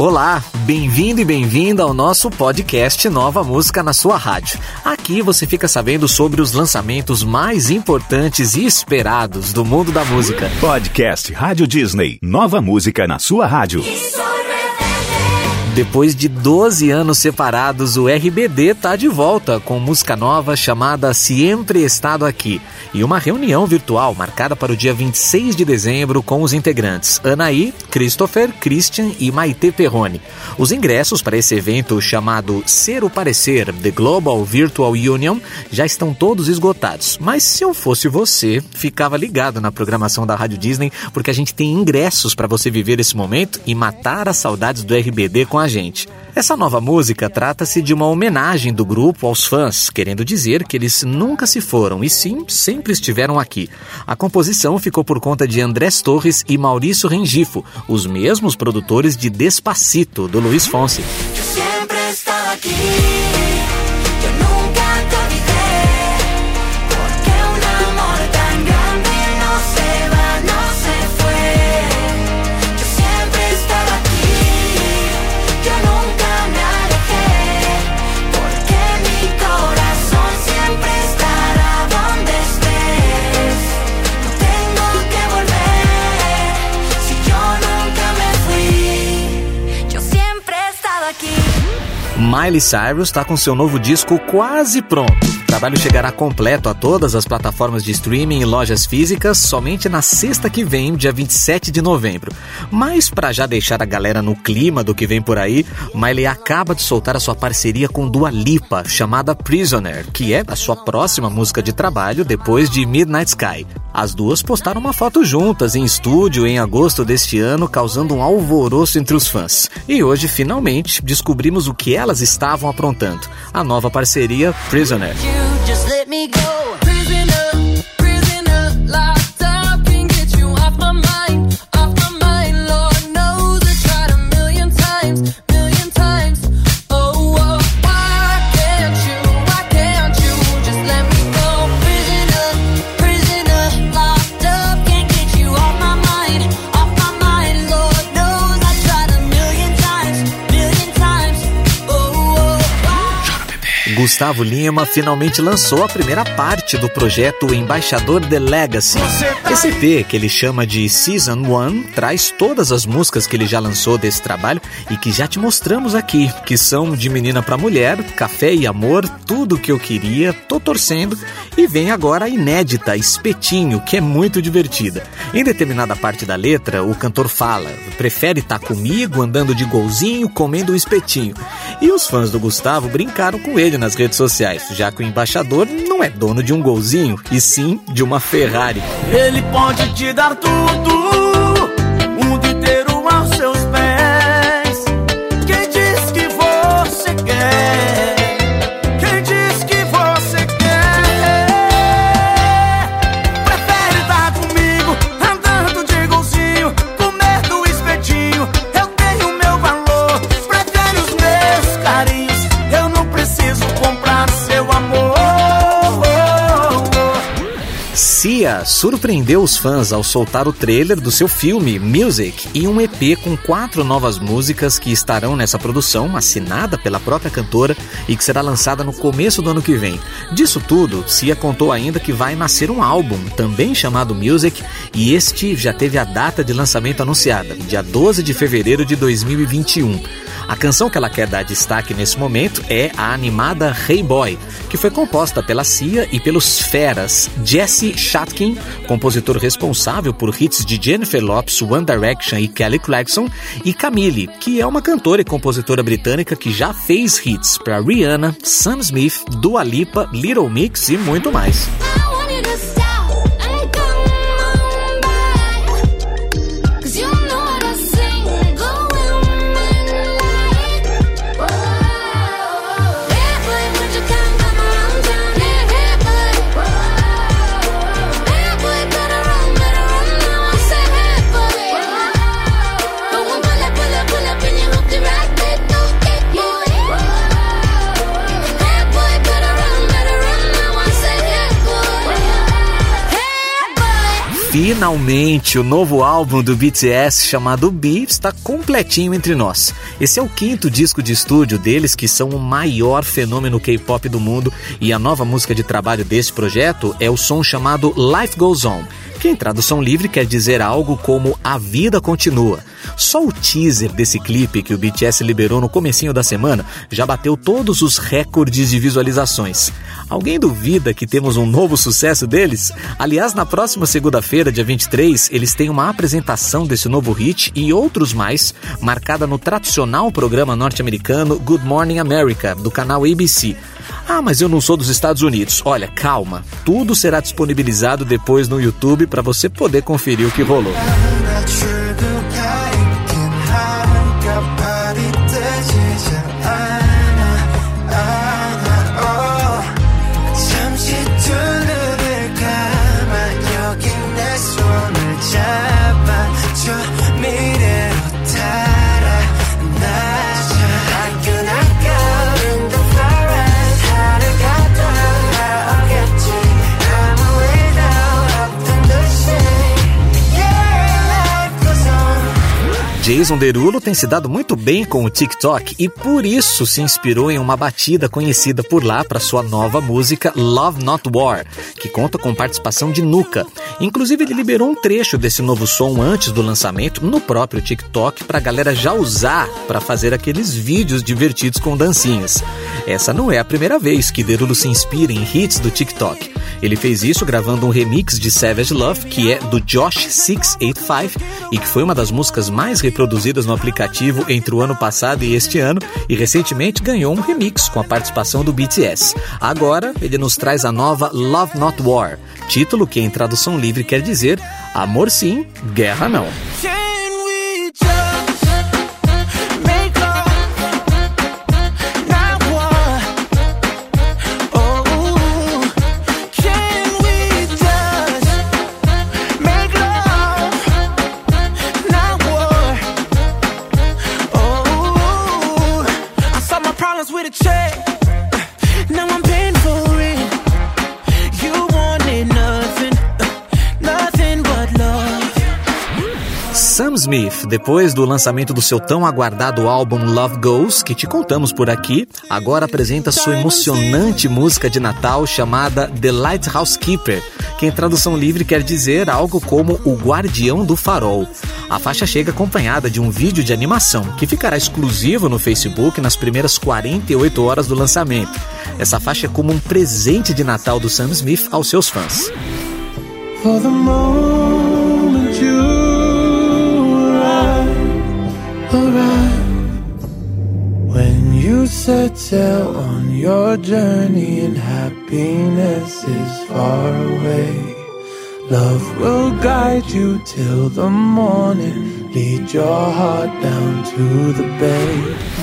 Olá, bem-vindo e bem-vinda ao nosso podcast Nova Música na sua rádio. Aqui você fica sabendo sobre os lançamentos mais importantes e esperados do mundo da música. Podcast Rádio Disney. Nova música na sua rádio. Depois de 12 anos separados, o RBD tá de volta com música nova chamada Sempre Estado Aqui e uma reunião virtual marcada para o dia 26 de dezembro com os integrantes Anaí, Christopher, Christian e Maite Perrone. Os ingressos para esse evento chamado Ser o Parecer The Global Virtual Union já estão todos esgotados. Mas se eu fosse você, ficava ligado na programação da Rádio Disney porque a gente tem ingressos para você viver esse momento e matar as saudades do RBD com a gente. Essa nova música trata-se de uma homenagem do grupo aos fãs, querendo dizer que eles nunca se foram e sim sempre estiveram aqui. A composição ficou por conta de Andrés Torres e Maurício Rengifo, os mesmos produtores de Despacito, do Luiz Fonsi. Miley Cyrus está com seu novo disco quase pronto. O trabalho chegará completo a todas as plataformas de streaming e lojas físicas somente na sexta que vem, dia 27 de novembro. Mas para já deixar a galera no clima do que vem por aí, Miley acaba de soltar a sua parceria com Dua Lipa, chamada Prisoner, que é a sua próxima música de trabalho depois de Midnight Sky. As duas postaram uma foto juntas em estúdio em agosto deste ano, causando um alvoroço entre os fãs. E hoje, finalmente, descobrimos o que elas estavam aprontando: a nova parceria Prisoner. Gustavo Lima finalmente lançou a primeira parte do projeto Embaixador The Legacy. Esse EP, que ele chama de Season 1, traz todas as músicas que ele já lançou desse trabalho e que já te mostramos aqui, que são de Menina para Mulher, Café e Amor, Tudo que eu queria, Tô torcendo e vem agora a inédita Espetinho, que é muito divertida. Em determinada parte da letra, o cantor fala: prefere estar tá comigo andando de golzinho, comendo um espetinho. E os fãs do Gustavo brincaram com ele nas redes sociais, já que o embaixador não é dono de um golzinho, e sim de uma Ferrari. Ele pode te dar tudo Surpreendeu os fãs ao soltar o trailer do seu filme Music e um EP com quatro novas músicas que estarão nessa produção, assinada pela própria cantora e que será lançada no começo do ano que vem. Disso tudo, Cia contou ainda que vai nascer um álbum, também chamado Music, e este já teve a data de lançamento anunciada, dia 12 de fevereiro de 2021. A canção que ela quer dar destaque nesse momento é a animada Hey Boy, que foi composta pela Cia e pelos feras Jesse Shatkin, compositor responsável por hits de Jennifer Lopes, One Direction e Kelly Clarkson, e Camille, que é uma cantora e compositora britânica que já fez hits para Rihanna, Sam Smith, Dua Lipa, Little Mix e muito mais. Finalmente, o novo álbum do BTS chamado B está completinho entre nós. Esse é o quinto disco de estúdio deles, que são o maior fenômeno K-pop do mundo, e a nova música de trabalho desse projeto é o som chamado Life Goes On que em tradução livre quer dizer algo como A Vida Continua. Só o teaser desse clipe que o BTS liberou no comecinho da semana já bateu todos os recordes de visualizações. Alguém duvida que temos um novo sucesso deles? Aliás, na próxima segunda-feira, dia 23, eles têm uma apresentação desse novo hit e outros mais, marcada no tradicional programa norte-americano Good Morning America, do canal ABC. Ah, mas eu não sou dos Estados Unidos. Olha, calma. Tudo será disponibilizado depois no YouTube para você poder conferir o que rolou. Jason Derulo tem se dado muito bem com o TikTok e por isso se inspirou em uma batida conhecida por lá para sua nova música Love Not War, que conta com participação de Nuka. Inclusive ele liberou um trecho desse novo som antes do lançamento no próprio TikTok para a galera já usar para fazer aqueles vídeos divertidos com dancinhas. Essa não é a primeira vez que Derulo se inspira em hits do TikTok. Ele fez isso gravando um remix de Savage Love, que é do Josh 685 e que foi uma das músicas mais reproduzidas no aplicativo entre o ano passado e este ano, e recentemente ganhou um remix com a participação do BTS. Agora, ele nos traz a nova Love Not War, título que em tradução livre quer dizer Amor sim, guerra não. Smith, depois do lançamento do seu tão aguardado álbum Love Goes, que te contamos por aqui, agora apresenta sua emocionante música de Natal chamada The Lighthouse Keeper, que em tradução livre quer dizer algo como o guardião do farol. A faixa chega acompanhada de um vídeo de animação, que ficará exclusivo no Facebook nas primeiras 48 horas do lançamento. Essa faixa é como um presente de Natal do Sam Smith aos seus fãs. When you set sail on your journey and happiness is far away, love will guide you till the morning.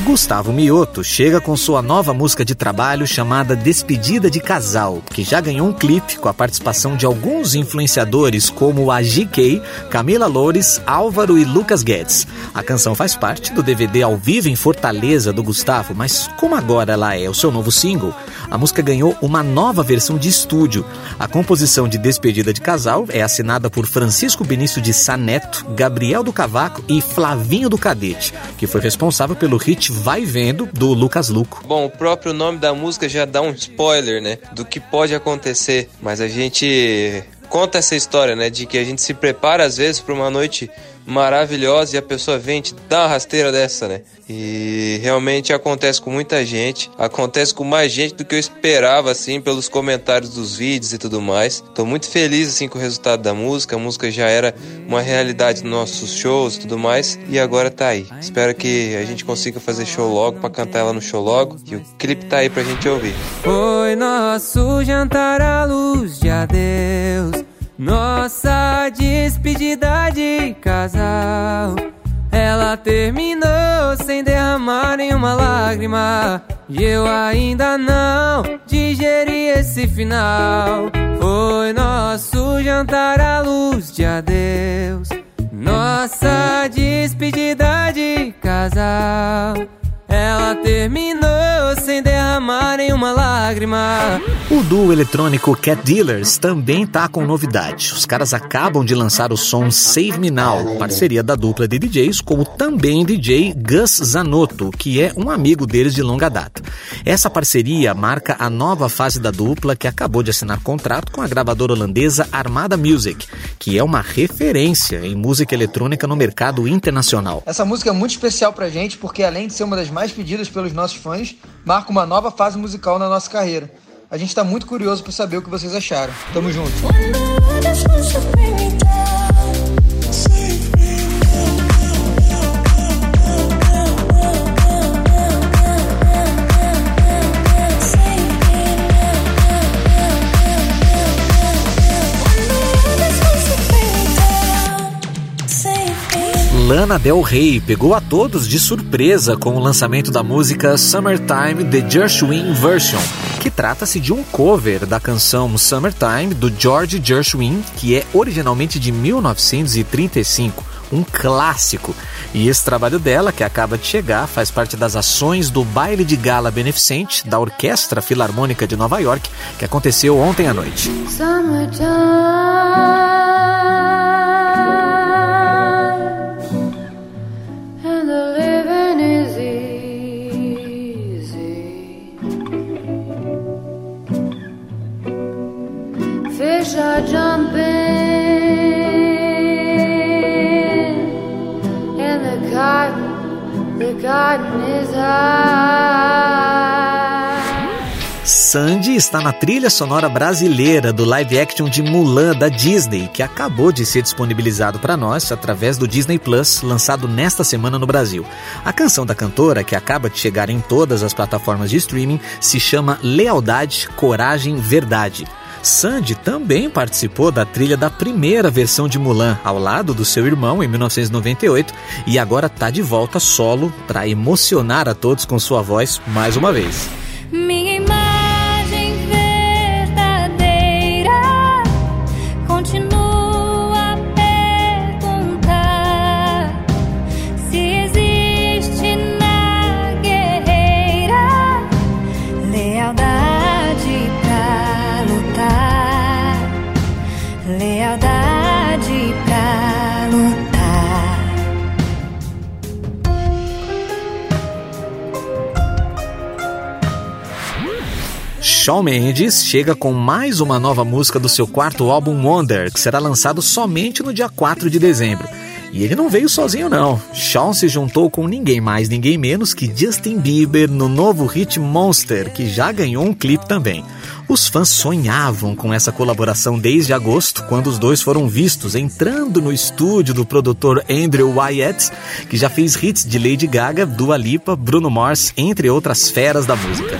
Gustavo Mioto chega com sua nova música de trabalho chamada Despedida de Casal, que já ganhou um clipe com a participação de alguns influenciadores como a GK, Camila Loures, Álvaro e Lucas Guedes. A canção faz parte do DVD ao vivo em Fortaleza do Gustavo, mas como agora ela é o seu novo single, a música ganhou uma nova versão de estúdio. A composição de Despedida de Casal é assinada por Francisco Benício de Saneto, Gabriel do Cavalo Cavaco e Flavinho do Cadete, que foi responsável pelo hit Vai Vendo do Lucas Luco. Bom, o próprio nome da música já dá um spoiler, né, do que pode acontecer, mas a gente conta essa história, né, de que a gente se prepara às vezes para uma noite maravilhosa e a pessoa vem te dá uma rasteira dessa, né? E realmente acontece com muita gente, acontece com mais gente do que eu esperava, assim, pelos comentários dos vídeos e tudo mais. Tô muito feliz, assim, com o resultado da música. A música já era uma realidade nos nossos shows e tudo mais, e agora tá aí. Espero que a gente consiga fazer show logo para cantar ela no show logo, e o clipe tá aí pra gente ouvir. Foi nosso jantar à luz de adeus nossa despedida de casal. Ela terminou sem derramar nenhuma lágrima. E eu ainda não digeri esse final. Foi nosso jantar à luz de adeus. Nossa despedida de casal. Ela terminou sem derramar derramar nenhuma lágrima. O duo eletrônico Cat Dealers também tá com novidade. Os caras acabam de lançar o som Save Me Now, parceria da dupla de DJs com o também DJ Gus Zanotto, que é um amigo deles de longa data. Essa parceria marca a nova fase da dupla que acabou de assinar contrato com a gravadora holandesa Armada Music, que é uma referência em música eletrônica no mercado internacional. Essa música é muito especial pra gente porque além de ser uma das mais pedidas pelos nossos fãs, marca uma nova fase musical na nossa carreira. A gente está muito curioso para saber o que vocês acharam. Tamo junto. Lana Del Rey pegou a todos de surpresa com o lançamento da música Summertime The Gershwin Version, que trata-se de um cover da canção Summertime do George Gershwin, que é originalmente de 1935 um clássico. E esse trabalho dela, que acaba de chegar, faz parte das ações do baile de gala beneficente da Orquestra Filarmônica de Nova York, que aconteceu ontem à noite. Summertime. Sandy está na trilha sonora brasileira do live action de Mulan da Disney, que acabou de ser disponibilizado para nós através do Disney Plus, lançado nesta semana no Brasil. A canção da cantora, que acaba de chegar em todas as plataformas de streaming, se chama Lealdade, Coragem, Verdade. Sandy também participou da trilha da primeira versão de Mulan, ao lado do seu irmão em 1998, e agora está de volta solo para emocionar a todos com sua voz mais uma vez. Shawn Mendes chega com mais uma nova música do seu quarto álbum Wonder, que será lançado somente no dia 4 de dezembro. E ele não veio sozinho não. Shawn se juntou com ninguém mais, ninguém menos que Justin Bieber no novo hit Monster, que já ganhou um clipe também. Os fãs sonhavam com essa colaboração desde agosto, quando os dois foram vistos entrando no estúdio do produtor Andrew Wyatt, que já fez hits de Lady Gaga, Dua Lipa, Bruno Mars, entre outras feras da música.